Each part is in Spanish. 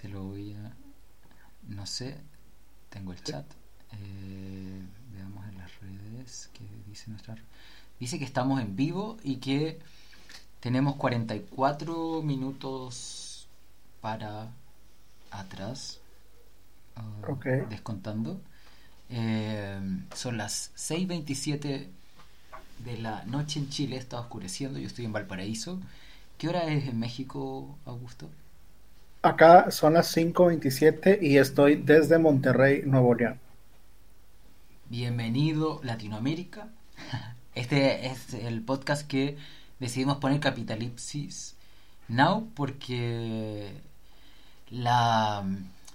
Te lo voy a... No sé, tengo el chat. Eh, veamos en las redes que dice nuestra... Dice que estamos en vivo y que tenemos 44 minutos para atrás. Ok. Descontando. Eh, son las 6.27 de la noche en Chile, está oscureciendo, yo estoy en Valparaíso. ¿Qué hora es en México, Augusto? Acá son las 5:27 y estoy desde Monterrey, Nuevo León. Bienvenido Latinoamérica. Este es el podcast que decidimos poner Capitalipsis Now porque la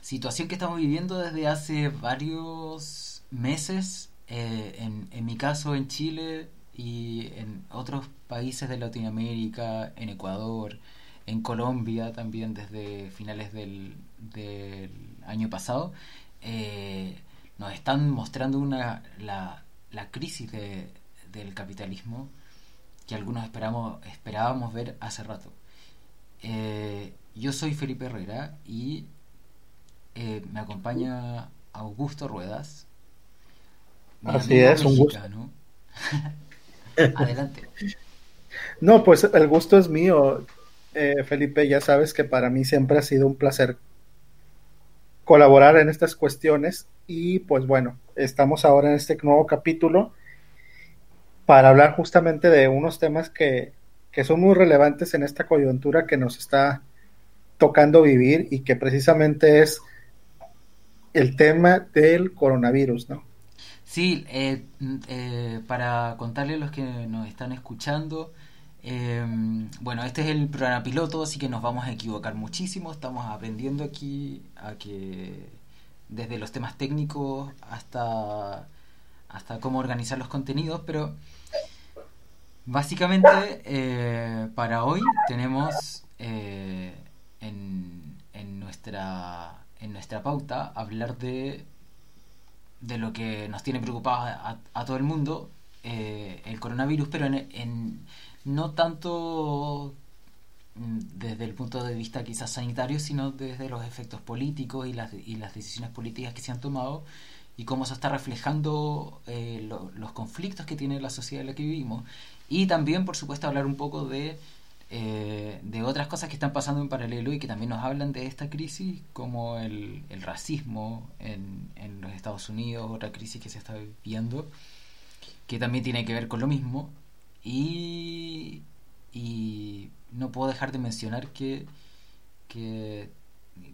situación que estamos viviendo desde hace varios meses, eh, en mi caso en Chile y en otros países de Latinoamérica, en Ecuador, en Colombia también desde finales del, del año pasado, eh, nos están mostrando una, la, la crisis de- del capitalismo que algunos esperamos, esperábamos ver hace rato. Eh, yo soy Felipe Herrera y eh, me acompaña Augusto Ruedas. Así es, un gusto. Adelante. No, pues el gusto es mío, eh, Felipe. Ya sabes que para mí siempre ha sido un placer colaborar en estas cuestiones y pues bueno, estamos ahora en este nuevo capítulo para hablar justamente de unos temas que, que son muy relevantes en esta coyuntura que nos está tocando vivir y que precisamente es el tema del coronavirus, ¿no? Sí, eh, eh, para contarle a los que nos están escuchando, eh, bueno, este es el programa piloto, así que nos vamos a equivocar muchísimo. Estamos aprendiendo aquí a que desde los temas técnicos hasta, hasta cómo organizar los contenidos, pero básicamente eh, para hoy tenemos eh, en, en nuestra, en nuestra pauta hablar de de lo que nos tiene preocupados a, a todo el mundo, eh, el coronavirus, pero en, en- no tanto mm, desde el punto de vista quizás sanitario, sino desde los efectos políticos y las, y las decisiones políticas que se han tomado y cómo se está reflejando eh, lo- los conflictos que tiene la sociedad en la que vivimos. Y también, por supuesto, hablar un poco de, eh, de otras cosas que están pasando en paralelo y que también nos hablan de esta crisis, como el, el racismo en, en los Estados Unidos, otra crisis que se está viviendo, que también tiene que ver con lo mismo. Y, y no puedo dejar de mencionar que, que,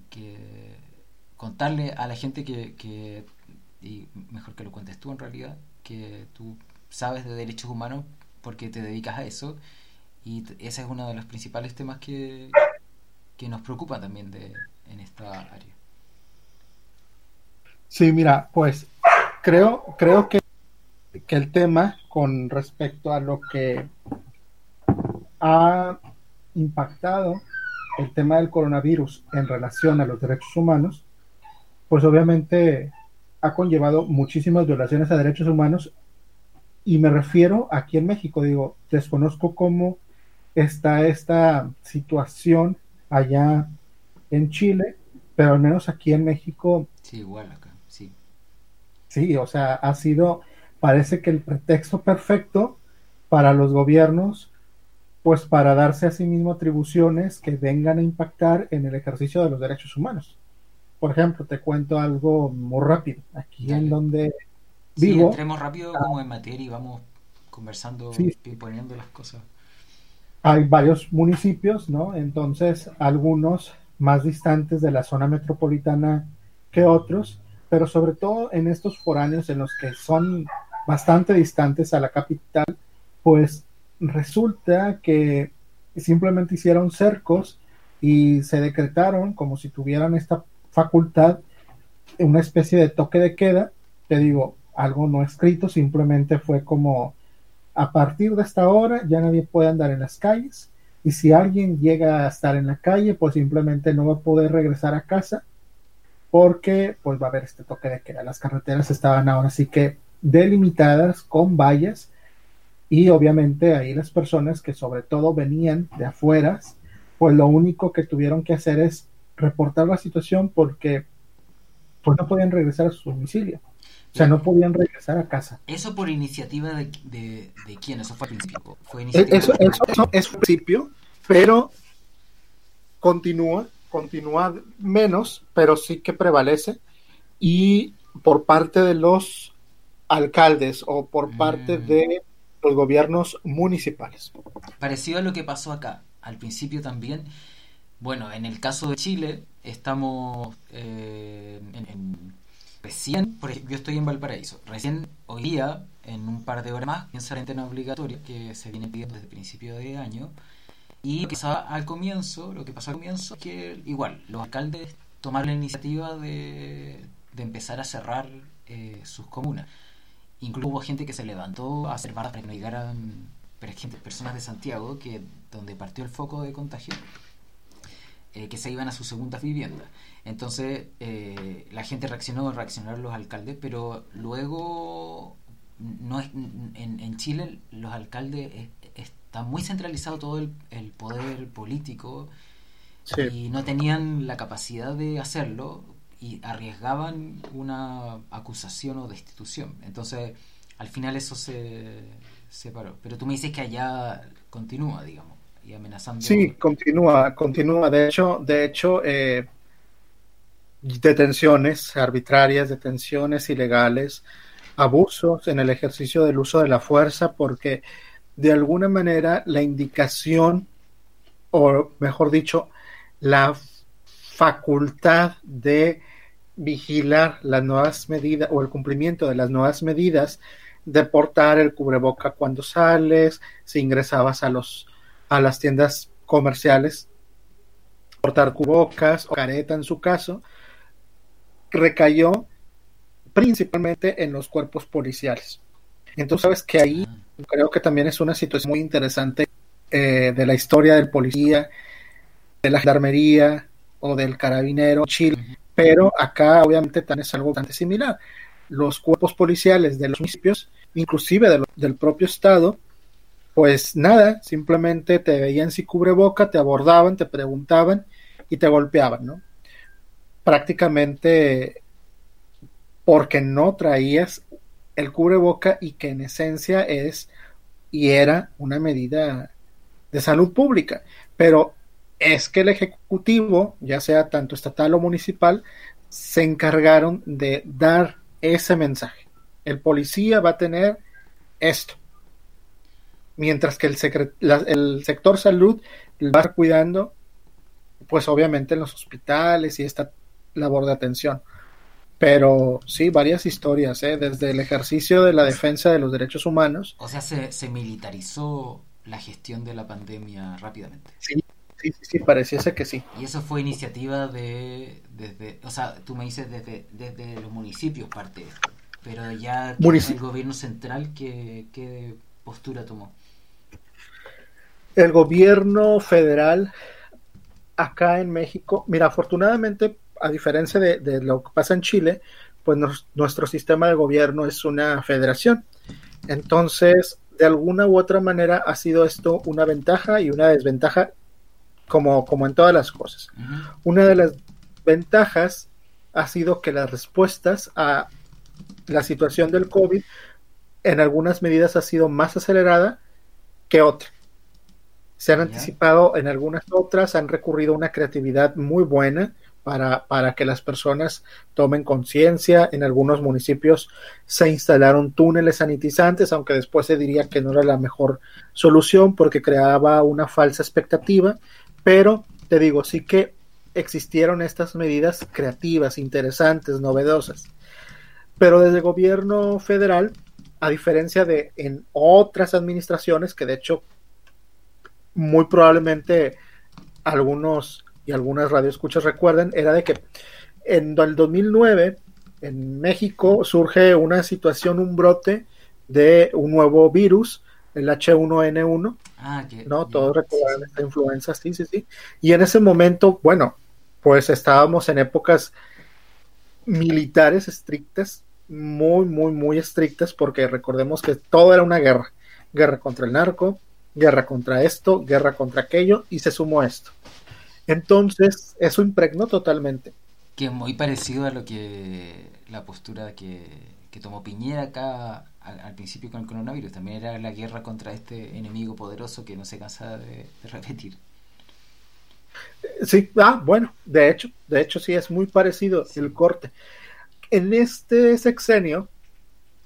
que contarle a la gente que, que, y mejor que lo cuentes tú en realidad, que tú sabes de derechos humanos porque te dedicas a eso y ese es uno de los principales temas que, que nos preocupa también de, en esta área. Sí, mira, pues creo, creo que, que el tema con respecto a lo que ha impactado el tema del coronavirus en relación a los derechos humanos, pues obviamente ha conllevado muchísimas violaciones a derechos humanos y me refiero aquí en México, digo, desconozco cómo está esta situación allá en Chile, pero al menos aquí en México Sí, igual acá, sí. Sí, o sea, ha sido, parece que el pretexto perfecto para los gobiernos, pues para darse a sí mismo atribuciones que vengan a impactar en el ejercicio de los derechos humanos. Por ejemplo, te cuento algo muy rápido. Aquí Dale. en donde Sí, vivo, entremos rápido como en materia y vamos conversando Sí. y poniendo las cosas. hay varios municipios, ¿no? Entonces, algunos más distantes de la zona metropolitana que otros, pero sobre todo en estos foráneos en los que son bastante distantes a la capital, pues resulta que simplemente hicieron cercos y se decretaron como si tuvieran esta facultad, una especie de toque de queda, te digo, algo no escrito, simplemente fue como a partir de esta hora ya nadie puede andar en las calles y si alguien llega a estar en la calle, pues simplemente no va a poder regresar a casa porque pues va a haber este toque de queda. Las carreteras estaban ahora sí que delimitadas con vallas y obviamente ahí las personas que sobre todo venían de afueras, pues lo único que tuvieron que hacer es reportar la situación porque pues no podían regresar a su domicilio. O sea, no podían regresar a casa. ¿Eso por iniciativa de, de, quién? ¿Eso fue al principio? ¿Fue e-, eso, eso, eso, es principio, pero continúa, continúa menos, pero sí que prevalece. Y por parte de los alcaldes o por parte mm. de los gobiernos municipales. Parecido a lo que pasó acá, al principio también. Bueno, en el caso de Chile, estamos eh, en, recién, por ejemplo, yo estoy en Valparaíso, recién hoy día, en un par de horas más, en cuarentena obligatoria que se viene pidiendo desde el principio de año. Y lo que pasaba al comienzo, lo que pasó al comienzo es que igual los alcaldes tomaron la iniciativa de, de empezar a cerrar eh, sus comunas. Incluso hubo gente que se levantó a hacer barras para que no llegaran personas de Santiago, que donde partió el foco de contagio, eh, que se iban a sus segundas viviendas. Entonces eh, la gente reaccionó, reaccionaron los alcaldes, pero luego no es, en, Chile los alcaldes está muy centralizado todo el, poder político y no tenían la capacidad de hacerlo y arriesgaban una acusación o destitución. Entonces, al final eso se separó. Pero tú me dices que allá continúa, digamos, y amenazando. Sí, continúa, continúa. De hecho, de hecho, eh, detenciones arbitrarias, detenciones ilegales, abusos en el ejercicio del uso de la fuerza, porque de alguna manera la indicación, o mejor dicho, la facultad de vigilar las nuevas medidas o el cumplimiento de las nuevas medidas de portar el cubreboca cuando sales, si ingresabas a los a las tiendas comerciales, portar cubocas o careta en su caso, recayó principalmente en los cuerpos policiales. Entonces sabes que ahí ah. creo que también es una situación muy interesante eh, de la historia del policía, de la gendarmería o del carabinero Chile, pero acá obviamente también es algo bastante similar. Los cuerpos policiales de los municipios, inclusive del propio Estado, pues nada, simplemente te veían si cubreboca, te abordaban, te preguntaban y te golpeaban, ¿no? Prácticamente porque no traías el cubreboca y que en esencia es y era una medida de salud pública. Pero es que el Ejecutivo, ya sea tanto estatal o municipal, se encargaron de dar ese mensaje. El policía va a tener esto. Mientras que el, el sector salud va a estar cuidando, pues obviamente en los hospitales y esta labor de atención. Pero sí, varias historias, ¿eh? desde el ejercicio de la defensa de los derechos humanos. O sea, se, se militarizó la gestión de la pandemia rápidamente. Sí, Sí, sí, sí, pareciese que sí. Y eso fue iniciativa de, desde, o sea, tú me dices desde, desde los municipios parte de esto, pero ya el gobierno central, ¿qué, ¿qué postura tomó? El gobierno federal acá en México, mira, afortunadamente, a diferencia de, lo que pasa en Chile, pues nuestro sistema de gobierno es una federación. Entonces, de alguna u otra manera ha sido esto una ventaja y una desventaja como, como en todas las cosas. Una de las ventajas ha sido que las respuestas a la situación del COVID en algunas medidas ha sido más acelerada que otra. Se han anticipado en algunas otras, han recurrido a una creatividad muy buena para, para que las personas tomen conciencia. En algunos municipios se instalaron túneles sanitizantes, aunque después se diría que no era la mejor solución porque creaba una falsa expectativa pero te digo, sí que existieron estas medidas creativas, interesantes, novedosas. Pero desde el gobierno federal, a diferencia de en otras administraciones, que de hecho muy probablemente algunos y algunas radioescuchas recuerden, era de que en el 2009 en México surge una situación, un brote de un nuevo virus el H1N1. Ah, ¿No? Todos recuerdan esta influenza, sí, sí, sí. Y en ese momento, bueno, pues estábamos en épocas militares estrictas, muy, muy, muy estrictas, porque recordemos que todo era una guerra. Guerra contra el narco, guerra contra esto, guerra contra aquello, y se sumó esto. Entonces, eso impregnó totalmente. Que es muy parecido a lo que la postura que, tomó Piñera acá al, principio con el coronavirus. También era la guerra contra este enemigo poderoso que no se cansa de, repetir. Sí, ah, bueno, de hecho, de hecho sí es muy parecido el corte. En este sexenio,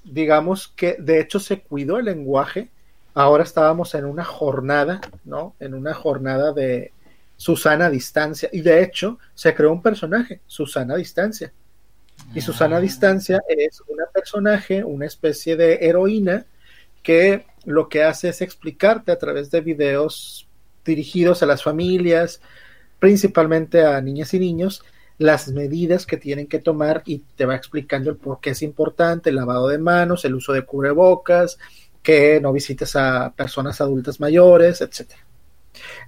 digamos que de hecho se cuidó el lenguaje. Ahora estábamos en una jornada, ¿no? En una jornada de Susana Distancia. Y de hecho se creó un personaje, Susana Distancia. Y Susana. Distancia es una personaje, una especie de heroína que lo que hace es explicarte a través de videos dirigidos a las familias, principalmente a niñas y niños, las medidas que tienen que tomar y te va explicando el por qué es importante, el lavado de manos, el uso de cubrebocas, que no visites a personas adultas mayores, etcétera.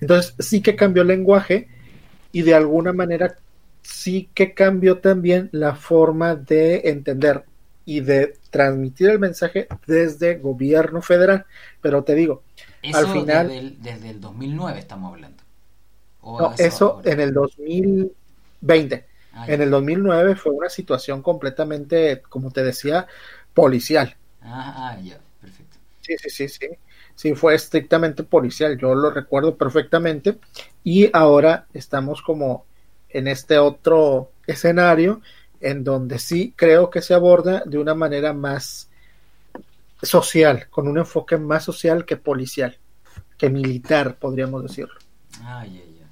Entonces sí que cambió el lenguaje y de alguna manera sí que cambió también la forma de entender y de transmitir el mensaje desde gobierno federal. Pero te digo, al final... Desde el, 2009 estamos hablando. no, eso en el 2020. Ah, en el 2009 fue una situación completamente, como te decía, policial. Ah, ah, ya, perfecto. Sí, sí, sí, sí. Sí, fue estrictamente policial, yo lo recuerdo perfectamente. Y ahora estamos como en este otro escenario en donde sí creo que se aborda de una manera más social, con un enfoque más social que policial, que militar, podríamos decirlo. Ah, ya, ya.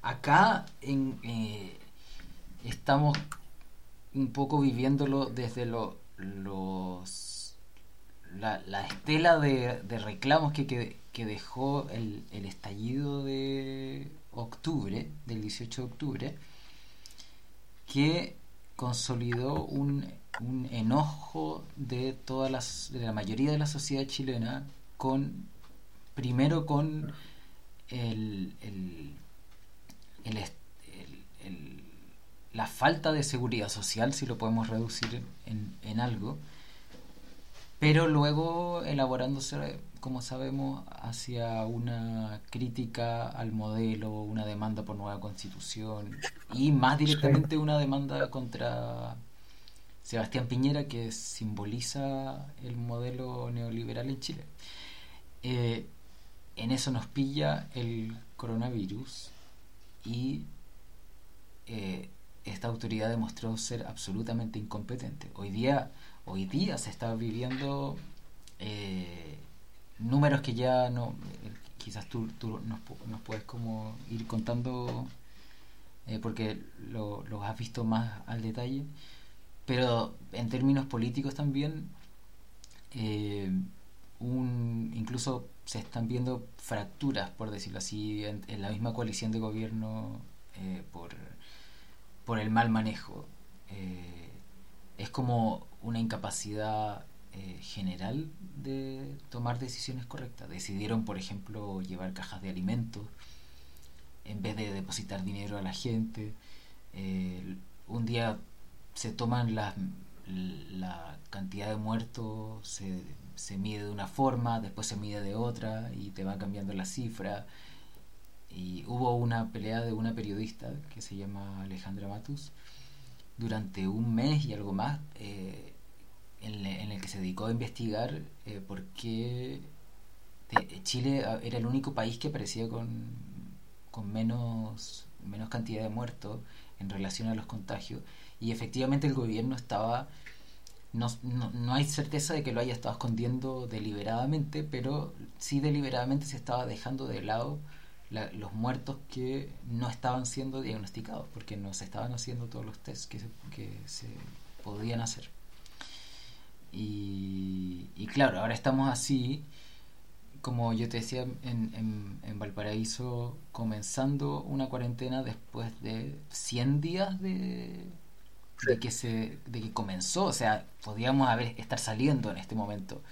Acá eh, estamos un poco viviéndolo desde los la, la estela de, reclamos que, que, dejó el, el, estallido de octubre, del 18 de octubre, que consolidó un, un enojo de todas las, de la mayoría de la sociedad chilena con primero con el, el, la falta de seguridad social, si lo podemos reducir en algo, pero luego elaborándose, como sabemos, hacia una crítica al modelo, una demanda por nueva constitución y más directamente una demanda contra Sebastián Piñera que simboliza el modelo neoliberal en Chile. Eh, en eso nos pilla el coronavirus y eh, esta autoridad demostró ser absolutamente incompetente. Hoy día hoy día se está viviendo eh, números que ya no quizás tú, nos, puedes como ir contando eh, porque lo, los has visto más al detalle. Pero en términos políticos también eh, un, incluso se están viendo fracturas por decirlo así en, la misma coalición de gobierno por, por el mal manejo. Es como una incapacidad eh, general de tomar decisiones correctas. Decidieron, por ejemplo, llevar cajas de alimentos en vez de depositar dinero a la gente. Eh, un día se toman la, la cantidad de muertos, se, se, mide de una forma, después se mide de otra y te va cambiando la cifra. Y hubo una pelea de una periodista que se llama Alejandra Matus durante un mes y algo más eh, en, el que se dedicó a investigar eh, por qué Chile era el único país que aparecía con, con menos, menos cantidad de muertos en relación a los contagios y efectivamente el gobierno estaba no, no, no, hay certeza de que lo haya estado escondiendo deliberadamente, pero sí deliberadamente se estaba dejando de lado los muertos que no estaban siendo diagnosticados, porque no se estaban haciendo todos los tests que se, que se podían hacer. Y, claro, ahora estamos así, como yo te decía, en, en, Valparaíso, comenzando una cuarentena después de 100 días de, de, que se, de que comenzó, o sea, podíamos haber, estar saliendo en este momento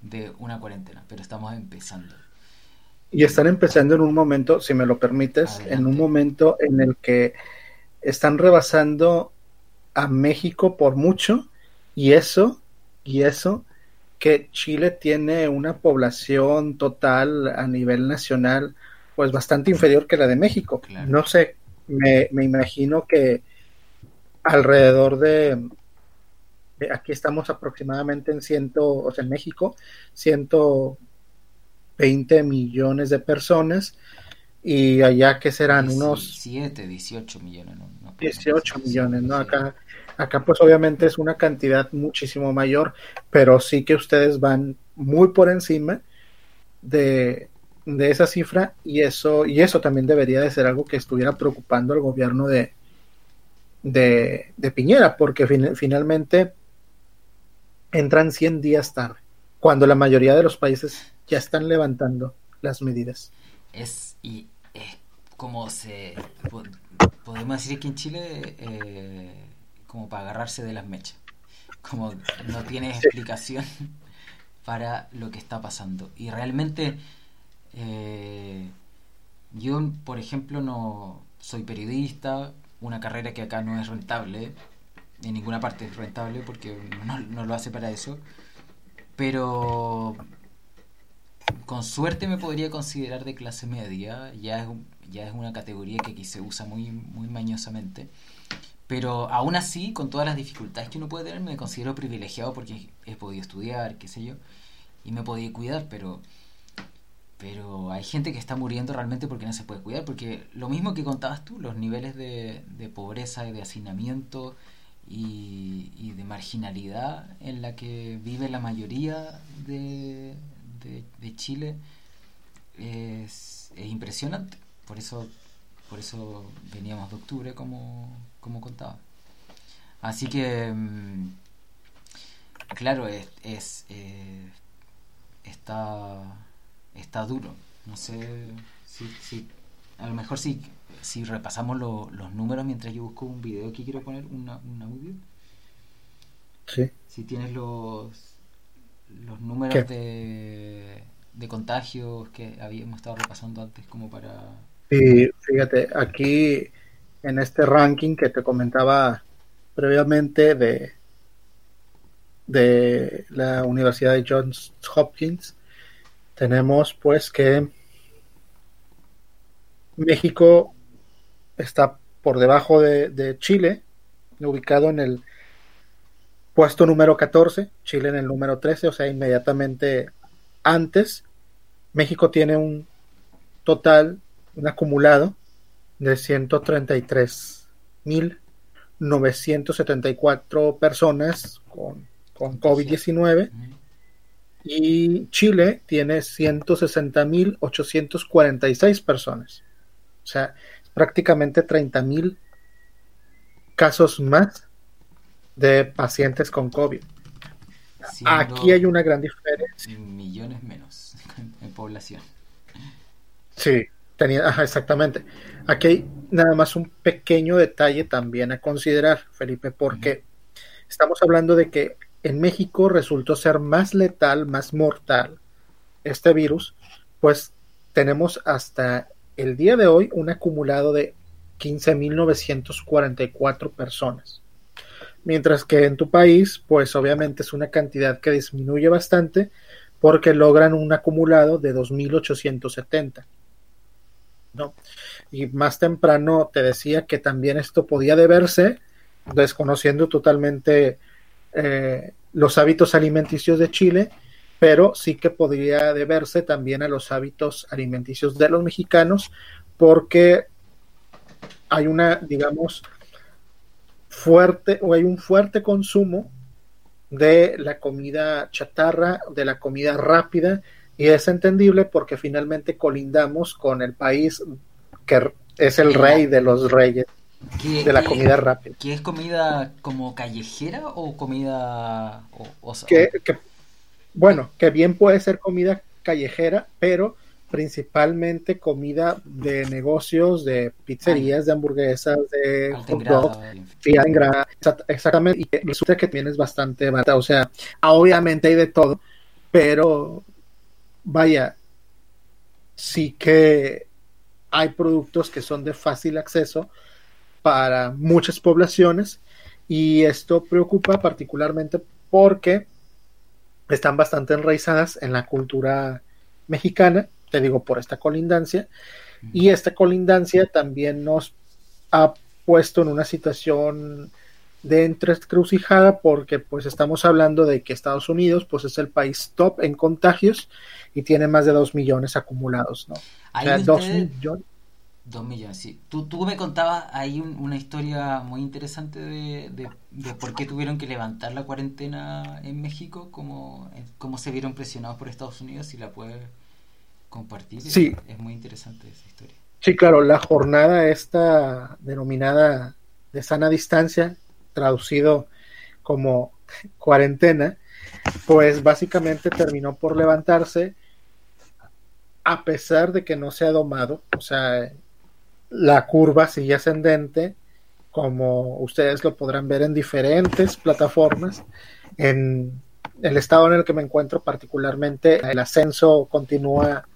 de una cuarentena, pero estamos empezando. Y están empezando en un momento, si me lo permites, en un momento en el que están rebasando a México por mucho y eso, y eso, que Chile tiene una población total a nivel nacional pues bastante inferior que la de México. No sé, me, me, imagino que alrededor de, aquí estamos aproximadamente en ciento, o sea, en México, 120 millones de personas y allá que serán unos 7, 18 millones, ¿no? 18 millones, ¿no? Acá acá pues obviamente es una cantidad muchísimo mayor, pero sí que ustedes van muy por encima de, de esa cifra y eso y eso también debería de ser algo que estuviera preocupando al gobierno de de, de Piñera, porque finalmente entran 100 días tarde, cuando la mayoría de los países ya están levantando las medidas. Es, y es como se, podemos decir que en Chile, eh, como para agarrarse de las mechas, como no tiene explicación para lo que está pasando. Y realmente, eh, yo, por ejemplo, no soy periodista, una carrera que acá no es rentable, en ninguna parte es rentable porque no, lo hace para eso. Pero con suerte me podría considerar de clase media, ya es, ya es una categoría que aquí se usa muy, muy mañosamente. Pero aún así, con todas las dificultades que uno puede tener, me considero privilegiado porque he podido estudiar, qué sé yo, y me he podido cuidar, pero pero hay gente que está muriendo realmente porque no se puede cuidar, porque lo mismo que contabas tú, los niveles de, de pobreza y de hacinamiento y, de marginalidad en la que vive la mayoría de, de, Chile es, impresionante. Por eso, por eso veníamos de octubre, como, como contaba. Así que, mm, claro, es, es eh, está, está duro. No sé si, si a lo mejor sí si repasamos los números mientras yo busco un video que quiero poner, un audio. Sí. Si tienes los, los números de, de contagios que habíamos estado repasando antes como para... Sí, fíjate, aquí en este ranking que te comentaba previamente de, de la Universidad de Johns Hopkins, tenemos pues que México está por debajo de, Chile, ubicado en el puesto número 14, Chile en el número 13, o sea, inmediatamente antes. México tiene un total, un acumulado de 133.974 personas con, con COVID-19 y Chile tiene 160.846 personas. O sea, prácticamente 30.000 casos más de pacientes con COVID. Aquí hay una gran diferencia. Millones menos en población. Sí, tenía, exactamente. Aquí hay nada más un pequeño detalle también a considerar, Felipe, porque estamos hablando de que en México resultó ser más letal, más mortal este virus, pues tenemos hasta el día de hoy un acumulado de 15.944 personas. Mientras que en tu país, pues obviamente es una cantidad que disminuye bastante porque logran un acumulado de 2.870. ¿no? Y más temprano te decía que también esto podía deberse, desconociendo totalmente eh, los hábitos alimenticios de Chile, pero sí que podría deberse también a los hábitos alimenticios de los mexicanos, porque hay una, digamos, fuerte o hay un fuerte consumo de la comida chatarra, de la comida rápida, y es entendible porque finalmente colindamos con el país que es el rey de los reyes de la comida rápida. ¿Qué es comida como callejera o comida... O, que, bueno, que bien puede ser comida callejera, pero principalmente comida de negocios, de pizzerías, de hamburguesas, de hot exactamente, y resulta que también es bastante barata, o sea, obviamente hay de todo, pero vaya, sí que hay productos que son de fácil acceso para muchas poblaciones y esto preocupa particularmente porque están bastante enraizadas en la cultura mexicana, te digo por esta colindancia, Y esta colindancia también nos ha puesto en una situación de encrucijada porque pues estamos hablando de que Estados Unidos pues es el país top en contagios y tiene más de dos millones acumulados, ¿no? O sea, dos millones. Dos millones, sí. Tú, tú me contabas ahí una historia muy interesante de, de, por qué tuvieron que levantar la cuarentena en México, cómo, cómo se vieron presionados por Estados Unidos, si la puedes compartir. Sí. Es muy interesante esa historia. Sí, claro, la jornada esta denominada de sana distancia, traducido como cuarentena, pues básicamente terminó por levantarse a pesar de que no se ha domado, o sea, la curva sigue ascendente, como ustedes lo podrán ver en diferentes plataformas. En el estado en el que me encuentro particularmente, el ascenso continúa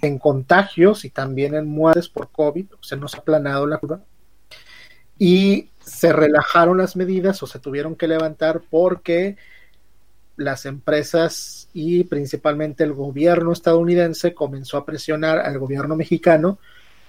en contagios y también en muertes por COVID, o sea, no se ha aplanado la curva. Y se relajaron las medidas o se tuvieron que levantar porque las empresas y principalmente el gobierno estadounidense comenzó a presionar al gobierno mexicano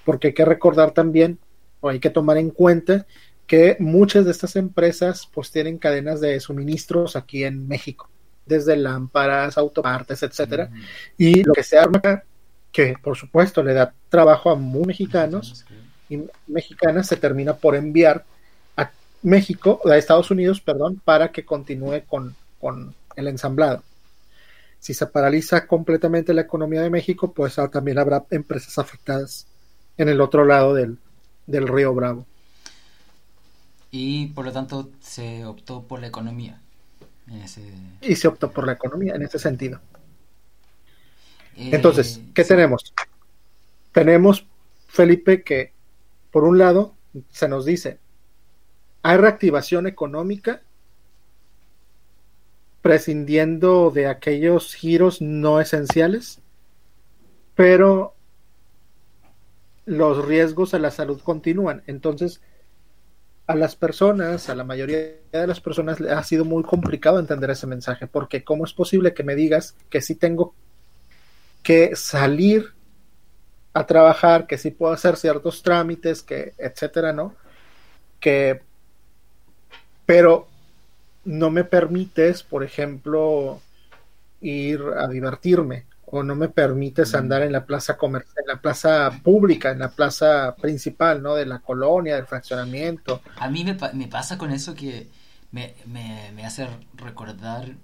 porque hay que recordar también, o hay que tomar en cuenta, que muchas de estas empresas pues tienen cadenas de suministros aquí en México, desde lámparas, autopartes, etcétera, y lo que se arma, que por supuesto le da trabajo a muy mexicanos y mexicanas, se termina por enviar México, a Estados Unidos, perdón, para que continúe con, con el ensamblado. Si se paraliza completamente la economía de México, pues también habrá empresas afectadas en el otro lado del, río Bravo. Y por lo tanto se optó por la economía. Y se optó por la economía en ese sentido. Eh, Entonces, ¿qué tenemos? Tenemos, Felipe, que por un lado se nos dice, hay reactivación económica prescindiendo de aquellos giros no esenciales, pero los riesgos a la salud continúan. Entonces, a las personas, a la mayoría de las personas, ha sido muy complicado entender ese mensaje, porque ¿cómo es posible que me digas que sí tengo que salir a trabajar, que sí puedo hacer ciertos trámites, que etcétera, ¿no? Que, pero no me permites, por ejemplo, ir a divertirme, o no me permites andar en la plaza comercial, en la plaza pública, en la plaza principal, ¿no? De la colonia, del fraccionamiento. A mí me, me pasa con eso que me, me, me hace recordar.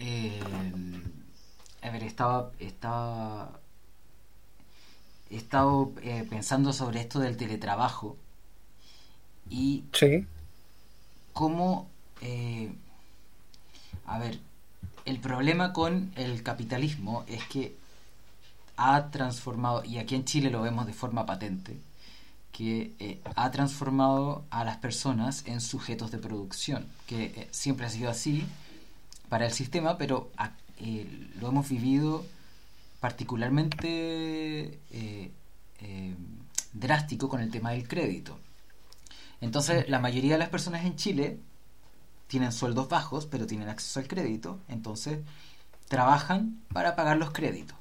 Eh, a ver, estaba. estaba he estado eh, pensando sobre esto del teletrabajo y sí. Cómo. Eh, a ver, el problema con el capitalismo es que ha transformado, y aquí en Chile lo vemos de forma patente, que eh, ha transformado a las personas en sujetos de producción, que eh, siempre ha sido así para el sistema, pero eh, lo hemos vivido particularmente drástico con el tema del crédito. Entonces, la mayoría de las personas en Chile tienen sueldos bajos, pero tienen acceso al crédito, entonces trabajan para pagar los créditos.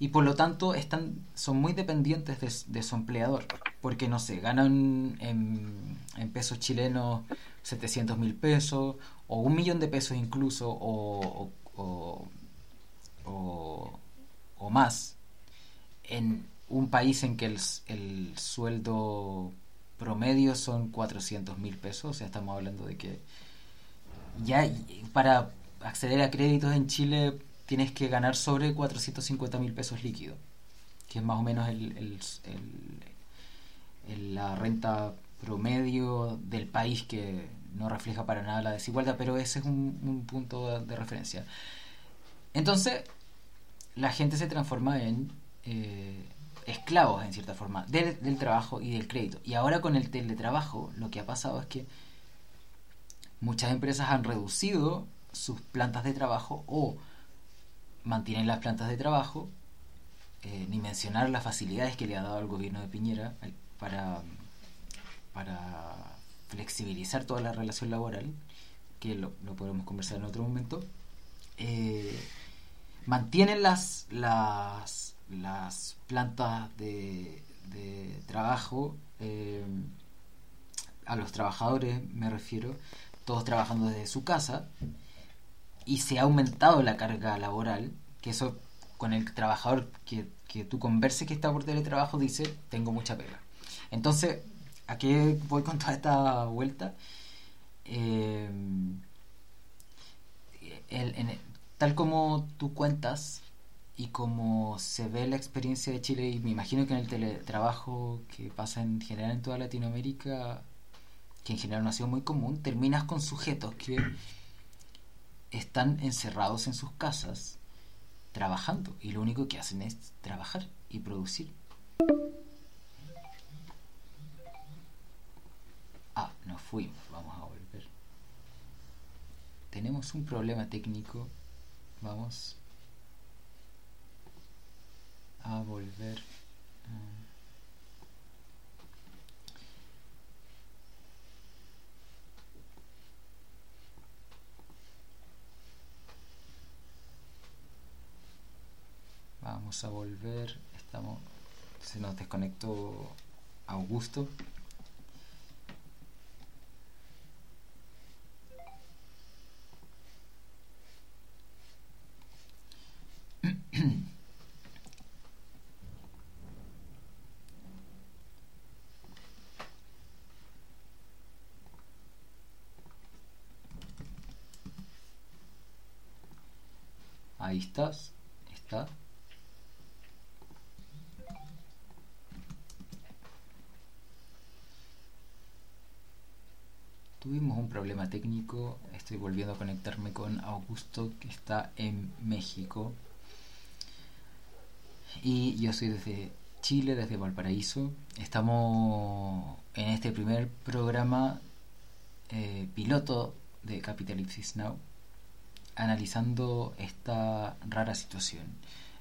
Y por lo tanto están, son muy dependientes de, su empleador, porque no sé, ganan en, pesos chilenos 700 mil pesos, o un millón de pesos incluso, o, o, más, en un país en que el, el sueldo promedio son 400 mil pesos, o sea, estamos hablando de que ya para acceder a créditos en Chile tienes que ganar sobre 450 mil pesos líquidos, que es más o menos el, la renta promedio del país que no refleja para nada la desigualdad, pero ese es un, punto de, referencia. Entonces, la gente se transforma en eh, esclavos, en cierta forma, del, trabajo y del crédito. Y ahora con el teletrabajo, lo que ha pasado es que Muchas empresas han reducido sus plantas de trabajo o mantienen las plantas de trabajo, eh, ni mencionar las facilidades que le ha dado el gobierno de Piñera para, para flexibilizar toda la relación laboral, que lo, podemos conversar en otro momento. Eh, mantienen las, las las plantas de, trabajo, eh, a los trabajadores me refiero, todos trabajando desde su casa, y se ha aumentado la carga laboral, que eso con el trabajador que, que tú converses que está por teletrabajo dice, tengo mucha pega. Entonces, ¿a qué voy con toda esta vuelta? Eh, tal como tú cuentas y como se ve la experiencia de Chile, y me imagino que en el teletrabajo que pasa en general en toda Latinoamérica, que en general no ha sido muy común, terminas con sujetos que están encerrados en sus casas trabajando y lo único que hacen es trabajar y producir. Ah, nos fuimos, vamos a volver. Tenemos un problema técnico. Vamos a volver. Vamos a volver. Estamos. Se nos desconectó Augusto. Estás. Está. Tuvimos un problema técnico, estoy volviendo a conectarme con Augusto que está en México. Y yo soy desde Chile, desde Valparaíso. Estamos en este primer programa eh, piloto de Capitalipsis Now, analizando esta rara situación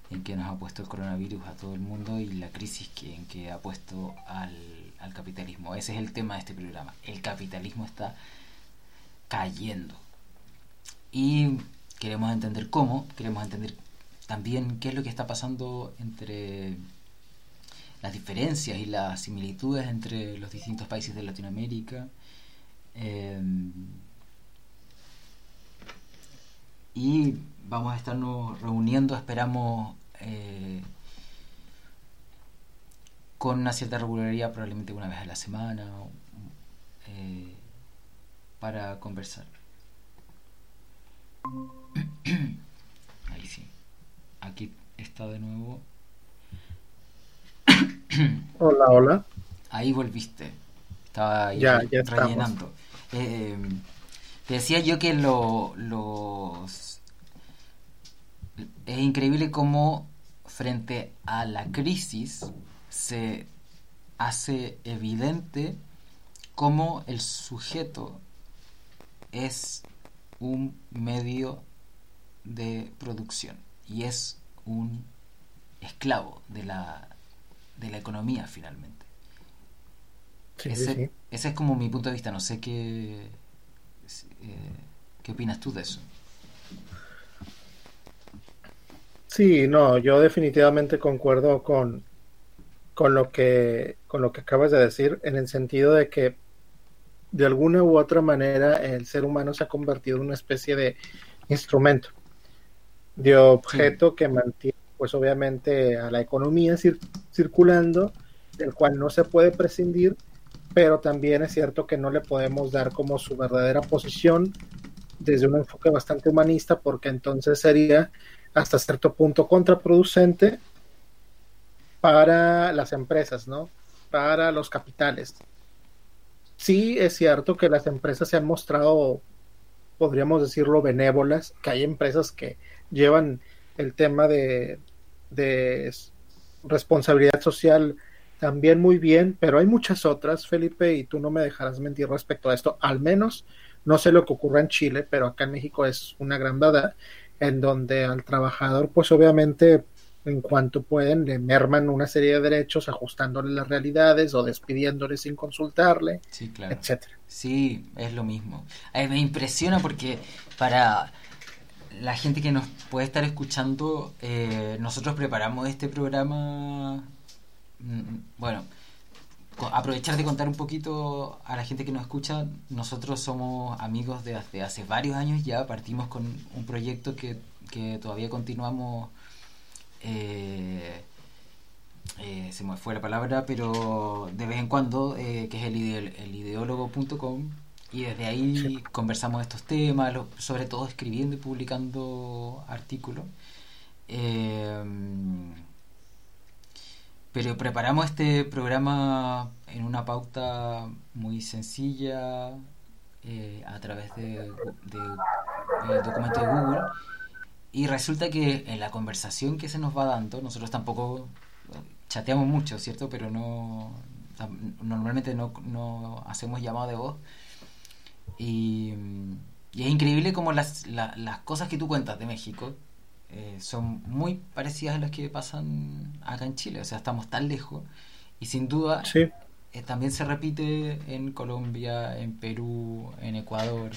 en que nos ha puesto el coronavirus a todo el mundo y la crisis que, en que ha puesto al, al capitalismo. Ese es el tema de este programa. El capitalismo está cayendo. Y queremos entender cómo, queremos entender también qué es lo que está pasando entre las diferencias y las similitudes entre los distintos países de Latinoamérica. Eh, y vamos a estarnos reuniendo, esperamos, eh, con una cierta regularidad, probablemente una vez a la semana, eh, para conversar. Ahí sí. Aquí está de nuevo. Hola, hola. Ahí volviste. Estaba ahí ya, rellenando. Eh, te decía yo que lo, los... es increíble cómo frente a la crisis se hace evidente cómo el sujeto es un medio de producción y es un esclavo de la, de la economía finalmente. ese, ese es como mi punto de vista, no sé qué eh, ¿Qué opinas tú de eso? Sí, no, yo definitivamente concuerdo con, con lo que con lo que acabas de decir, en el sentido de que de alguna u otra manera el ser humano se ha convertido en una especie de instrumento, de objeto que mantiene, pues obviamente, a la economía circulando, del cual no se puede prescindir pero también es cierto que no le podemos dar como su verdadera posición desde un enfoque bastante humanista, porque entonces sería hasta cierto punto contraproducente para las empresas, ¿no? Para los capitales. Sí es cierto que las empresas se han mostrado, podríamos decirlo, benévolas, que hay empresas que llevan el tema de, de responsabilidad social también muy bien, pero hay muchas otras, Felipe, y tú no me dejarás mentir respecto a esto, al menos no sé lo que ocurre en Chile, pero acá en México es una gran verdad, en donde al trabajador, pues obviamente, en cuanto pueden, le merman una serie de derechos, ajustándole las realidades o despidiéndole sin consultarle, sí, claro. etcétera. Sí, es lo mismo. me impresiona porque para la gente que nos puede estar escuchando, eh, nosotros preparamos este programa, mm, bueno, aprovechar de contar un poquito a la gente que nos escucha, nosotros somos amigos de hace, hace varios años ya, partimos con un proyecto que, que todavía continuamos, eh, eh, se me fue la palabra, pero de vez en cuando, que es el, el ideólogo.com y desde ahí conversamos estos temas, sobre todo escribiendo y publicando artículos. Eh, pero preparamos este programa en una pauta muy sencilla eh, a través de, de, documento de Google y resulta que en la conversación que se nos va dando, nosotros tampoco chateamos mucho, ¿cierto? Pero no normalmente no, no hacemos llamado de voz y, es increíble como las, las cosas que tú cuentas de México eh, son muy parecidas a las que pasan acá en Chile. O sea, estamos tan lejos y sin duda eh, también se repite en Colombia, en Perú, en Ecuador,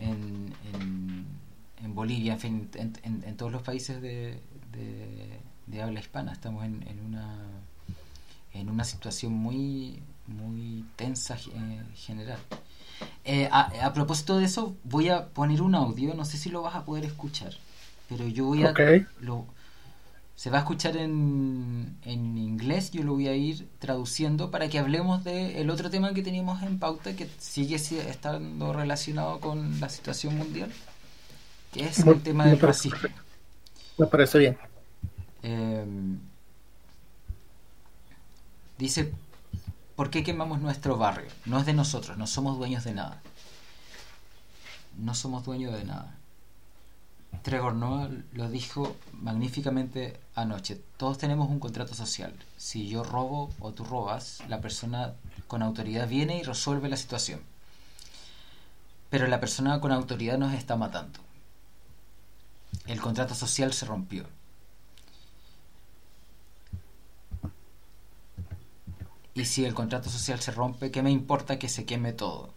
en, en, Bolivia, en fin, en, todos los países de, de, habla hispana. Estamos en, una en una situación muy muy tensa en general. Eh, a, propósito de eso, voy a poner un audio, no sé si lo vas a poder escuchar, pero yo voy a... Lo, se va a escuchar en, en inglés, yo lo voy a ir traduciendo para que hablemos del el otro tema que teníamos en pauta, que sigue estando relacionado con la situación mundial, que es el tema del racismo. Me parece bien. Em, dice ¿Por qué quemamos nuestro barrio? No es de nosotros, no somos dueños de nada. No somos dueños de nada. Trevor Noah lo dijo magníficamente anoche. Todos tenemos un contrato social. Si yo robo o tú robas, la persona con autoridad viene y resuelve la situación. Pero la persona con autoridad nos está matando. El contrato social se rompió. Y si el contrato social se rompe, ¿qué me importa que se queme todo?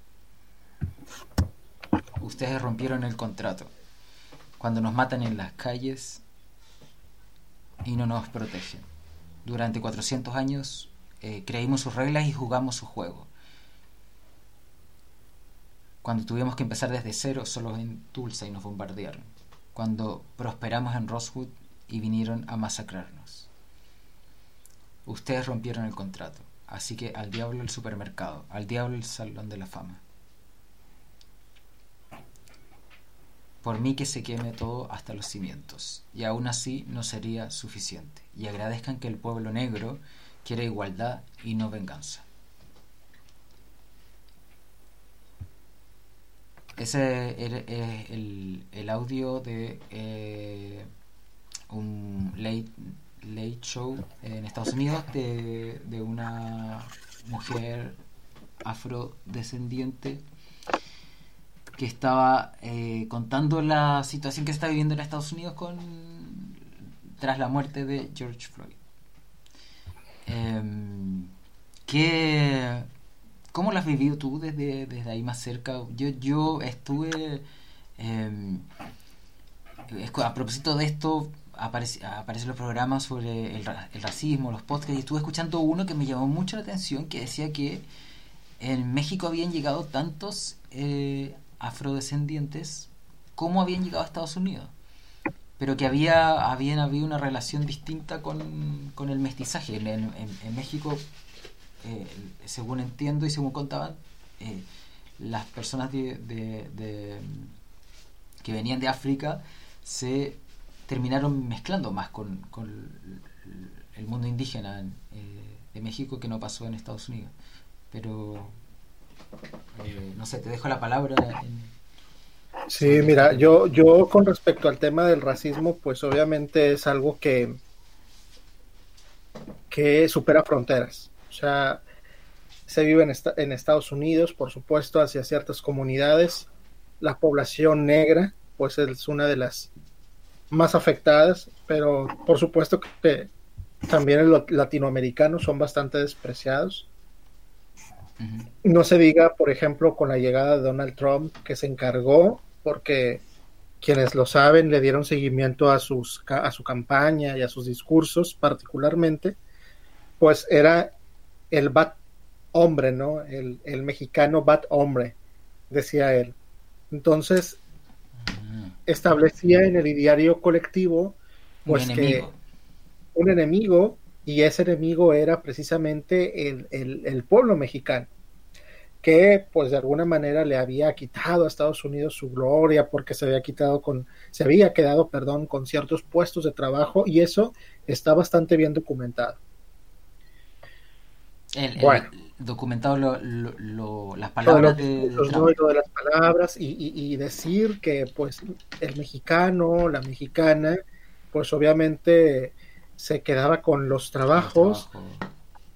Ustedes rompieron el contrato. Cuando nos matan en las calles y no nos protegen. Durante 400 años eh, creímos sus reglas y jugamos su juego. Cuando tuvimos que empezar desde cero solo en Tulsa y nos bombardearon. Cuando prosperamos en Rosewood y vinieron a masacrarnos. Ustedes rompieron el contrato. Así que al diablo el supermercado, al diablo el salón de la fama. Por mí que se queme todo hasta los cimientos, y aún así no sería suficiente. Y agradezcan que el pueblo negro quiere igualdad y no venganza. Ese es el, el, audio de eh, un late late show en Estados Unidos de, de una mujer afrodescendiente que estaba eh, contando la situación que se está viviendo en Estados Unidos con tras la muerte de George Floyd. Eh, ¿qué, ¿Cómo lo has vivido tú desde, desde ahí más cerca? Yo, yo estuve... Em, a propósito de esto, aparece, aparecen los programas sobre el, racismo, los podcasts, y estuve escuchando uno que me llamó mucho la atención, que decía que en México habían llegado tantos eh, afrodescendientes como habían llegado a Estados Unidos, pero que había habían habido una relación distinta con, con el mestizaje. En, en, México, eh, según entiendo y según contaban, eh, las personas de, de, que venían de África se terminaron mezclando más con, el mundo indígena eh, de México que no pasó en Estados Unidos. Pero, eh, no sé, te dejo la palabra. Sí, mira, yo, yo con respecto al tema del racismo, pues obviamente es algo que, que supera fronteras. O sea, se vive en, en Estados Unidos, por supuesto, hacia ciertas comunidades. La población negra, pues es una de las más afectadas, pero por supuesto que también los latinoamericanos son bastante despreciados. No se diga, por ejemplo, con la llegada de Donald Trump, que se encargó porque quienes lo saben le dieron seguimiento a, sus, a su campaña y a sus discursos particularmente, pues era el bat hombre, ¿no? El, el mexicano bat hombre, decía él. Entonces, establecía en el ideario colectivo pues un que un enemigo y ese enemigo era precisamente el, el, el, pueblo mexicano que pues de alguna manera le había quitado a Estados Unidos su gloria porque se había quitado con se había quedado perdón con ciertos puestos de trabajo y eso está bastante bien documentado. El, bueno. documentado lo, lo, las palabras de, de las palabras y, y, decir que pues el mexicano la mexicana pues obviamente se quedaba con los trabajos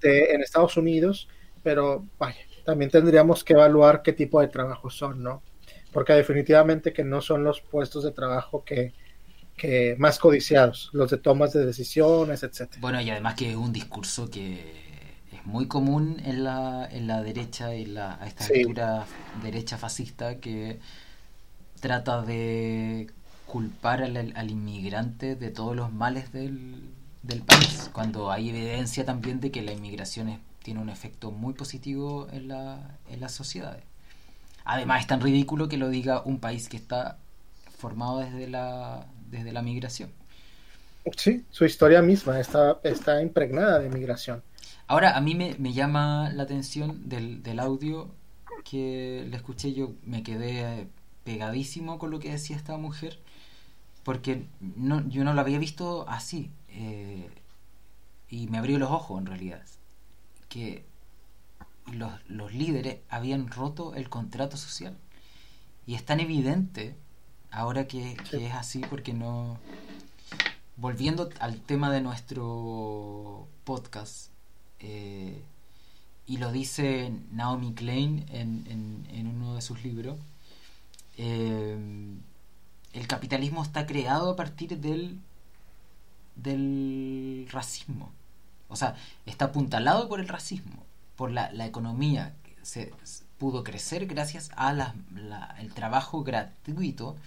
de, en Estados Unidos pero vaya también tendríamos que evaluar qué tipo de trabajos son no porque definitivamente que no son los puestos de trabajo que, que más codiciados los de tomas de decisiones etcétera. Bueno y además que es un discurso que muy común en la, en la derecha, y la, a esta altura derecha fascista que trata de culpar al, al, inmigrante de todos los males del, del, país, cuando hay evidencia también de que la inmigración tiene un efecto muy positivo en, la, en las sociedades. Además es tan ridículo que lo diga un país que está formado desde la, desde la migración. Sí, su historia misma está, está impregnada de migración. Ahora, a mí me, me llama la atención del, del, audio que le escuché, yo me quedé pegadísimo con lo que decía esta mujer, porque no, yo no la había visto así, eh, y me abrió los ojos en realidad, que los, los líderes habían roto el contrato social, y es tan evidente ahora que, que es así, porque no... Volviendo al tema de nuestro podcast, eh, y lo dice Naomi Klein en, en, uno de sus libros, eh, el capitalismo está creado a partir del, del racismo. O sea, está apuntalado por el racismo, por la, la economía. Se, pudo crecer gracias a la, trabajo gratuito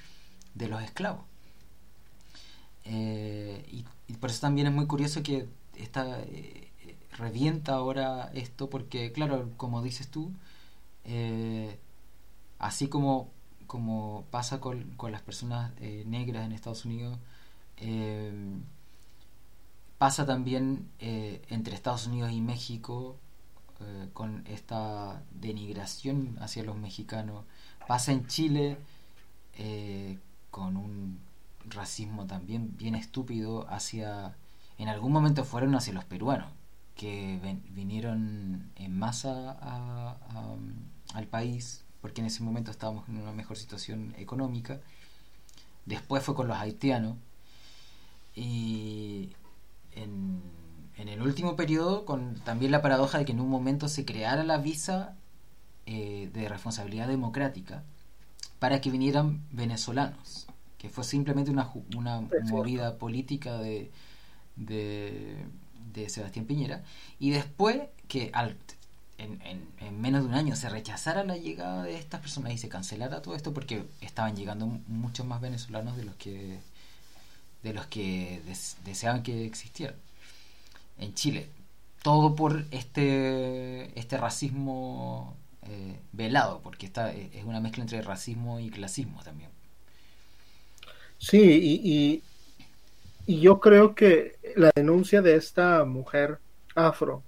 de los esclavos. Eh, y, por eso también es muy curioso que esta, revienta ahora esto porque, claro, como dices tú, eh, así como, como pasa con, con las personas eh, negras en Estados Unidos, eh, pasa también entre Estados Unidos y México con esta denigración hacia los mexicanos, pasa en Chile con un racismo también bien estúpido hacia en algún momento fueron hacia los peruanos que vinieron en masa al país, porque en ese momento estábamos en una mejor situación económica. Después fue con los haitianos. Y en, el último periodo, con también la paradoja de que en un momento se creara la visa eh, de responsabilidad democrática para que vinieran venezolanos, que fue simplemente una, una movida política de, de de Sebastián Piñera, y después que al, en, en, menos de un año se rechazara la llegada de estas personas y se cancelara todo esto porque estaban llegando muchos más venezolanos de los que de los que deseaban que existieran en Chile todo por este este racismo eh, velado porque esta es una mezcla entre racismo y clasismo también. Sí y y yo creo que la denuncia de esta mujer afro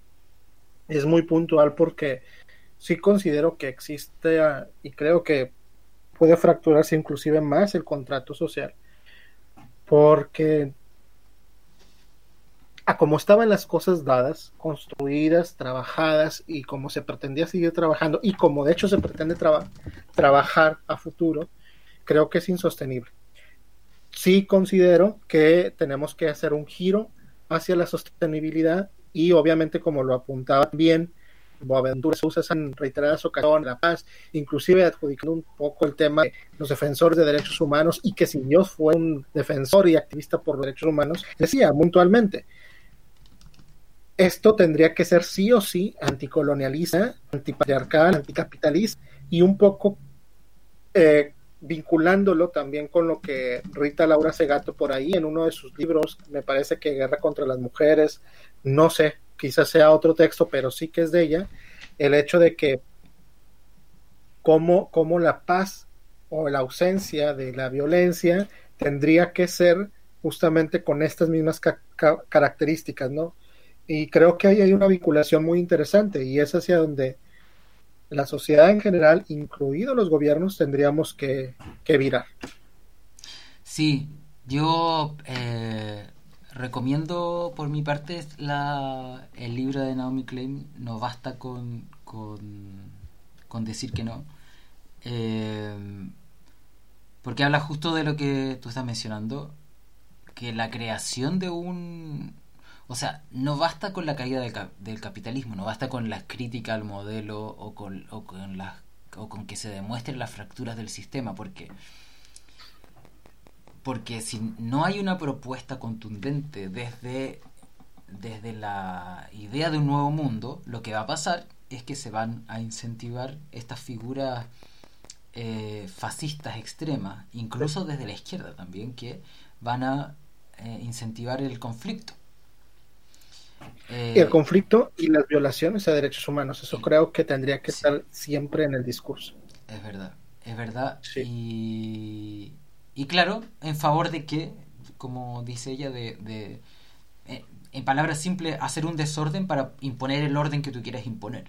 es muy puntual porque sí considero que existe y creo que puede fracturarse inclusive más el contrato social porque a como estaban las cosas dadas, construidas, trabajadas y como se pretendía seguir trabajando y como de hecho se pretende trabajar a futuro, creo que es insostenible. Sí considero que tenemos que hacer un giro hacia la sostenibilidad y obviamente como lo apuntaba bien Boaventura se usa en reiteradas ocasiones la paz, inclusive adjudicando un poco el tema de los defensores de derechos humanos y que si Dios fue un defensor y activista por derechos humanos, decía puntualmente, esto tendría que ser sí o sí anticolonialista, antipatriarcal, anticapitalista y un poco eh, vinculándolo también con lo que Rita Laura Segato por ahí en uno de sus libros, me parece que Guerra contra las Mujeres, no sé, quizás sea otro texto, pero sí que es de ella, el hecho de que cómo, cómo la paz o la ausencia de la violencia tendría que ser justamente con estas mismas ca ca características, ¿no? Y creo que ahí hay una vinculación muy interesante y es hacia donde la sociedad en general, incluidos los gobiernos, tendríamos que, que virar. Sí, yo eh, recomiendo por mi parte la, el libro de Naomi Klein, No basta con, con, decir que no. Eh, porque habla justo de lo que tú estás mencionando, que la creación de un o sea, no basta con la caída del, del capitalismo, no basta con la crítica al modelo o con, o con, la, o con que se demuestren las fracturas del sistema, porque porque si no hay una propuesta contundente desde, desde la idea de un nuevo mundo, lo que va a pasar es que se van a incentivar estas figuras eh, fascistas extremas, incluso desde la izquierda también, que van a eh, incentivar el conflicto. Eh, el conflicto y las violaciones a derechos humanos, eso creo que tendría que sí. estar siempre en el discurso. Es verdad, es verdad. Sí. Y, y, claro, en favor de que, como dice ella, de, eh, en palabras simples, hacer un desorden para imponer el orden que tú quieras imponer.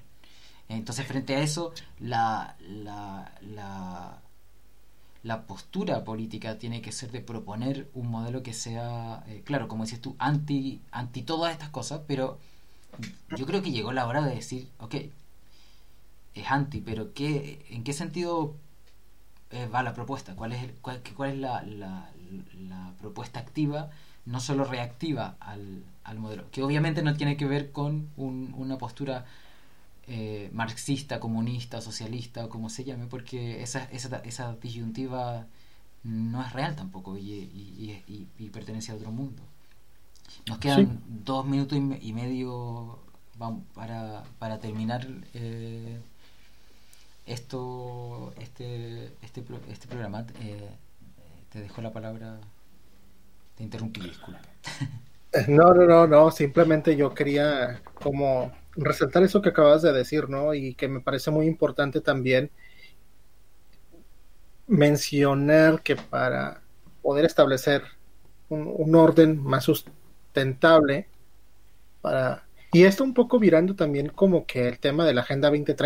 Entonces, frente a eso, la, la, la, la postura política tiene que ser de proponer un modelo que sea, eh, claro, como dices tú, anti, anti todas estas cosas, pero yo creo que llegó la hora de decir, ok, es anti, pero ¿qué, ¿en qué sentido eh, va la propuesta? ¿Cuál es, cuál, cuál es la, la, la, propuesta activa, no solo reactiva al, al, modelo? Que obviamente no tiene que ver con un, una postura eh, marxista, comunista, socialista o como se llame, porque esa, esa, esa disyuntiva no es real tampoco y, y, y, y pertenece a otro mundo. Nos quedan sí. dos minutos y medio para, para terminar eh, esto este, este, este programa. Eh, te dejo la palabra. Te interrumpí, disculpa. No, no, no, no, simplemente yo quería como resaltar eso que acabas de decir, ¿no? Y que me parece muy importante también mencionar que para poder establecer un, un orden más sustentable, para y esto un poco virando también como que el tema de la Agenda 2030